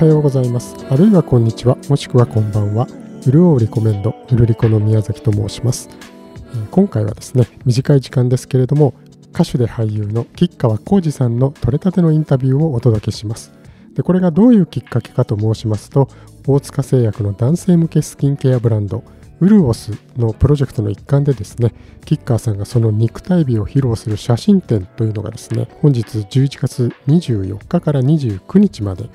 はようございます。あるいはこんにちは。もしくはこんばんは。うるおうリコメンドうるりこの宮崎と申します。今回はですね短い時間ですけれども歌手で俳優の吉川晃司さんの取れたてのインタビューをお届けします。でこれがどういうきっかけかと申しますと大塚製薬の男性向けスキンケアブランドウルオスのプロジェクトの一環でですね吉川さんがその肉体美を披露する写真展というのがですね本日11月24日から29日まで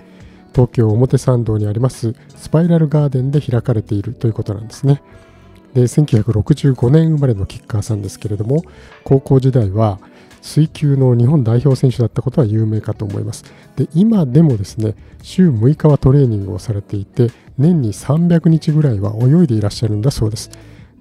東京表参道にありますスパイラルガーデンで開かれているということなんですね。で1965年生まれの吉川さんですけれども高校時代は水球の日本代表選手だったことは有名かと思います。で今でもですね週6日はトレーニングをされていて年に300日ぐらいは泳いでいらっしゃるんだそうです。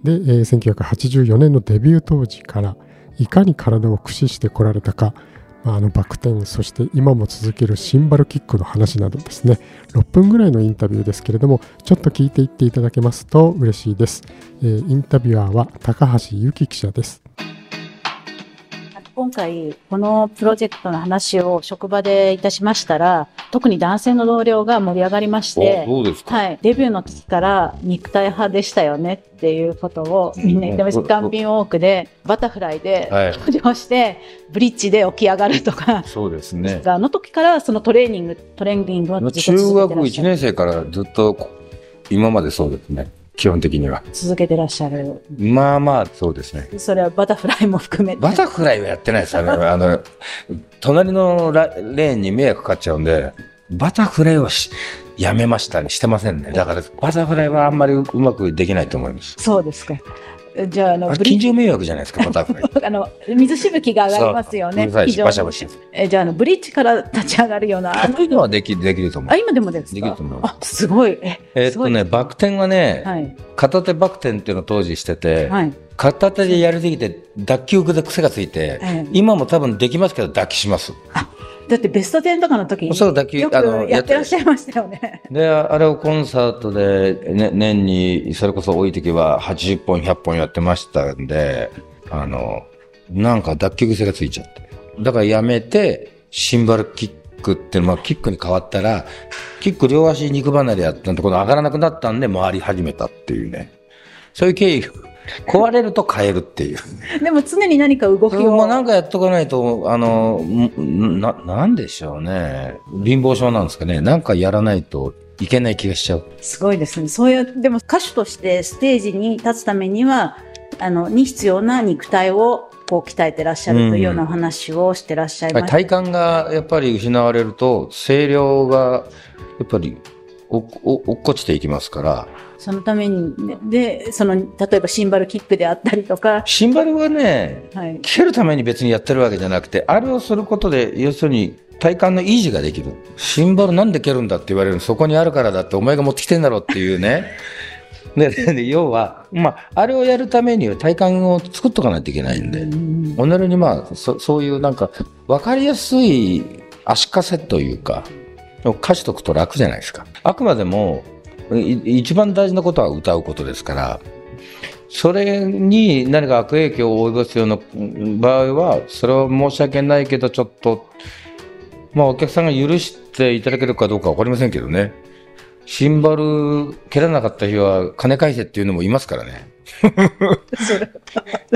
で、え1984年のデビュー当時からいかに体を駆使してこられたかまああのバク転そして今も続けるシンバルキックの話などですね。6分ぐらいのインタビューですけれどもちょっと聞いていっていただけますと嬉しいです、えーインタビュアーは高橋由紀記者です。回、このプロジェクトの話を職場でいたしましたら、特に男性の同僚が盛り上がりまして。はい、デビューの時から肉体派でしたよねっていうことをみんな言ってました。ガンビンウォークでバタフライではい。登場して、ブリッジで起き上がるとか、そうですね。あの時からそのトレーニング、トレーニングをずっと中学1てらっしゃる。年生からずっとこ今までそうですね。基本的には。続けてらっしゃる。まあまあ、そうですね。それはバタフライも含めて。バタフライはやってないですよね。あの、隣のラレーンに迷惑かかっちゃうんで、バタフライはしやめましたね。してませんね。だから、バタフライはあんまりうまくできないと思います。そうですか。じゃあ、あの、近所迷惑じゃないですか。あの、水しぶきが上がりますよね。非常にバシャバシャ。えじゃあ、あの、ブリッジから立ち上がるような、あいうのはできできると思うあ、。今でもですか？あ、すごい。え、えーっとね、バク転はね、はい。片手バク転っていうのを当時してて、はい。片手でやりすぎて脱臼で癖がついて、ええ今も多分できますけど脱臼します。だってベスト10とかの時に、そう脱臼よくやってらっしゃいましたよね。で、あれをコンサートで、ね、年にそれこそ多い時は80本、100本やってましたんで、あの、なんか脱臼癖がついちゃって。だからやめて、シンバルキックっていうのはキックに変わったら、キック両足肉離れやったんで、この上がらなくなったんで回り始めたっていうね。そういう経緯。壊れると変えるっていう。でも常に何か動きそれもなんを。かやっとかないと、あの、んな、なんでしょうね。貧乏症なんですかね。なんかやらないといけない気がしちゃう。すごいですね。そういう、でも歌手としてステージに立つためには、あの、に必要な肉体をこう鍛えてらっしゃるというようなお話をしてらっしゃいました。体幹がやっぱり失われると、声量がやっぱり落っこちていきますから、そのために、ね、で、その、例えばシンバルキックであったりとか、シンバルはね、はい。蹴るために別にやってるわけじゃなくて、あれをすることで、要するに体幹の維持ができる。シンバルなんで蹴るんだって言われるの、そこにあるからだって、お前が持ってきてんだろっていうね。で、で要は、まあ、あれをやるためには体幹を作っとかないといけないんで、うんおなるにまあ、そそういうなんか、わかりやすい足かせというか、歌詞とくと楽じゃないですか。あくまでも、一番大事なことは歌うことですから、それに何か悪影響を及ぼすような場合は、それは申し訳ないけど、ちょっと、まあお客さんが許していただけるかどうか分かりませんけどね。シンバル蹴らなかった日は金返せっていうのもいますからね。それ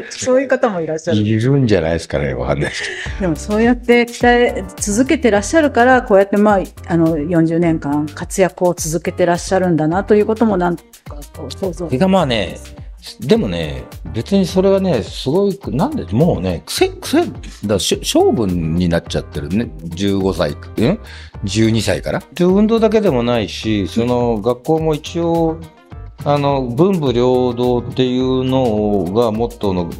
そういう方もいらっしゃる。いるんじゃないですかね、わかんないですけど。でもそうやって鍛え続けてらっしゃるから、こうやってまあ、あの、40年間活躍を続けてらっしゃるんだなということもなんとかこう想像それがまあね、でもね、別にそれはね、すごい、なんで、もうね、癖、癖、だし勝負になっちゃってるね。15歳、うん ?12 歳から？で、運動だけでもないし、その、学校も一応、あの、文武両道っていうのがモットーの、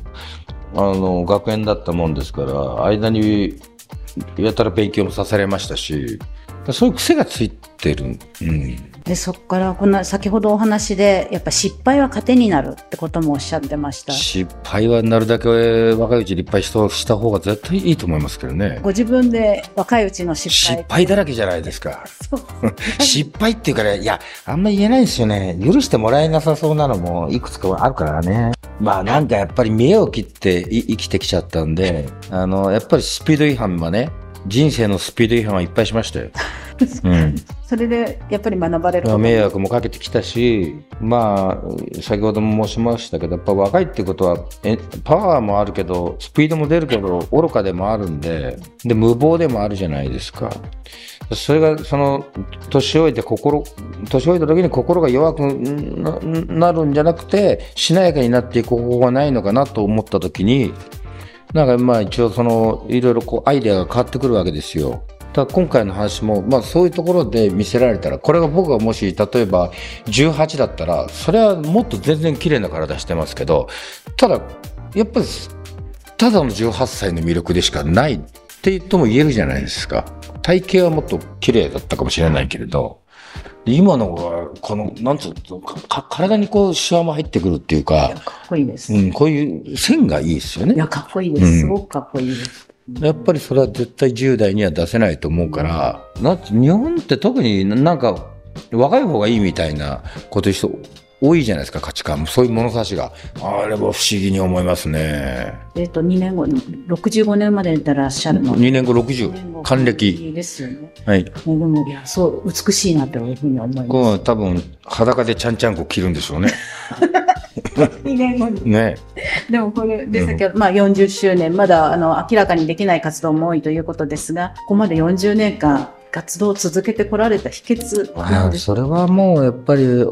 あの、学園だったもんですから、間に、やたら勉強もさせられましたし、そういう癖がついてる。うん。でそこからこんな先ほどお話でやっぱ失敗は糧になるってこともおっしゃってました失敗はなるだけ若いうちにいっぱいしたした方が絶対いいと思いますけどね。ご自分で若いうちの失敗失敗だらけじゃないですか。失敗っていうから、いや、あんま言えないですよね。許してもらえなさそうなのもいくつかあるからね。まあなんかやっぱり見栄を切ってい生きてきちゃったんで、あの、やっぱりスピード違反はね、人生のスピード違反はいっぱいしましたよ。うん。それでやっぱり学ばれる迷惑もかけてきたし、まあ、先ほども申しましたけど、やっぱ若いってことは、えパワーもあるけど、スピードも出るけど、愚かでもあるんで、で、無謀でもあるじゃないですか。それが、その、年老いて心、年老いた時に心が弱くななるんじゃなくて、しなやかになっていく方法がないのかなと思った時に、なんかまあ一応その、いろいろこうアイデアが変わってくるわけですよ。だ今回の話も、まあそういうところで見せられたら、これが僕がもし、例えば18だったら、それはもっと全然綺麗な体してますけど、ただ、やっぱり、ただの18歳の魅力でしかないって言っても言えるじゃないですか。体型はもっと綺麗だったかもしれないけれど、今のは、この、なんつうの、かか体にこう、シワも入ってくるっていうか、かっこいいです。いうん、こういう線がいいですよね。や、かっこいいでうんす。すごくかっこいいです。やっぱりそれは絶対10代には出せないと思うから、なんて日本って特になんか若い方がいいみたいなこと多いじゃないですか、価値観。そういう物差しが。あれは不思議に思いますね。えっと、2年後、65年までいらっしゃるの。2年後60、還暦。ですよね。はい。も、いや、そう、美しいなというふうに思います。こう多分裸でちゃんちゃんこ着るんでしょうね。2年後に。ね。でもこれで先ほど、まあ40周年、まだあの明らかにできない活動も多いということですが、ここまで40年間活動を続けてこられた秘訣それはもうやっぱり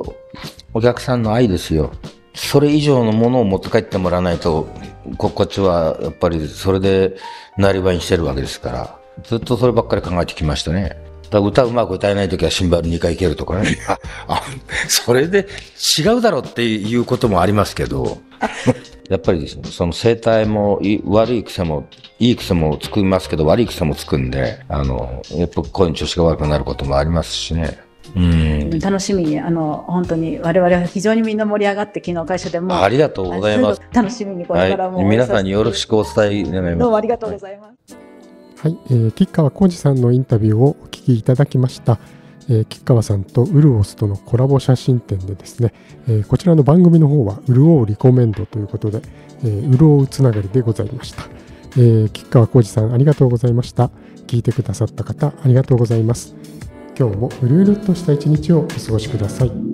お客さんの愛ですよ。それ以上のものを持って帰ってもらわないと、ここっちはやっぱりそれでなりわいにしてるわけですから、ずっとそればっかり考えてきましたね。だ歌うまく歌えないときはシンバル2回蹴るとかね。ああそれで違うだろうっていうこともありますけど、やっぱりですね、その生態もい悪い癖も、いい癖もつくますけど、悪い癖もつくんで、あの、やっぱ声の調子が悪くなることもありますしね。うん。楽しみに、あの、本当に我々は非常にみんな盛り上がって、昨日会社でも。ありがとうございます。楽しみにこれからも、はい。皆さんによろしくお伝え願います。どうもありがとうございます。はい、えー、吉川浩司さんのインタビューをお聞きいただきました。えー、吉川さんとウルオスとのコラボ写真展でですね、えーこちらの番組の方はうるおうリコメンドということで、えー、うるおうつながりでございました。えー、吉川浩司さんありがとうございました。聞いてくださった方ありがとうございます。今日もうるうるっとした一日をお過ごしください。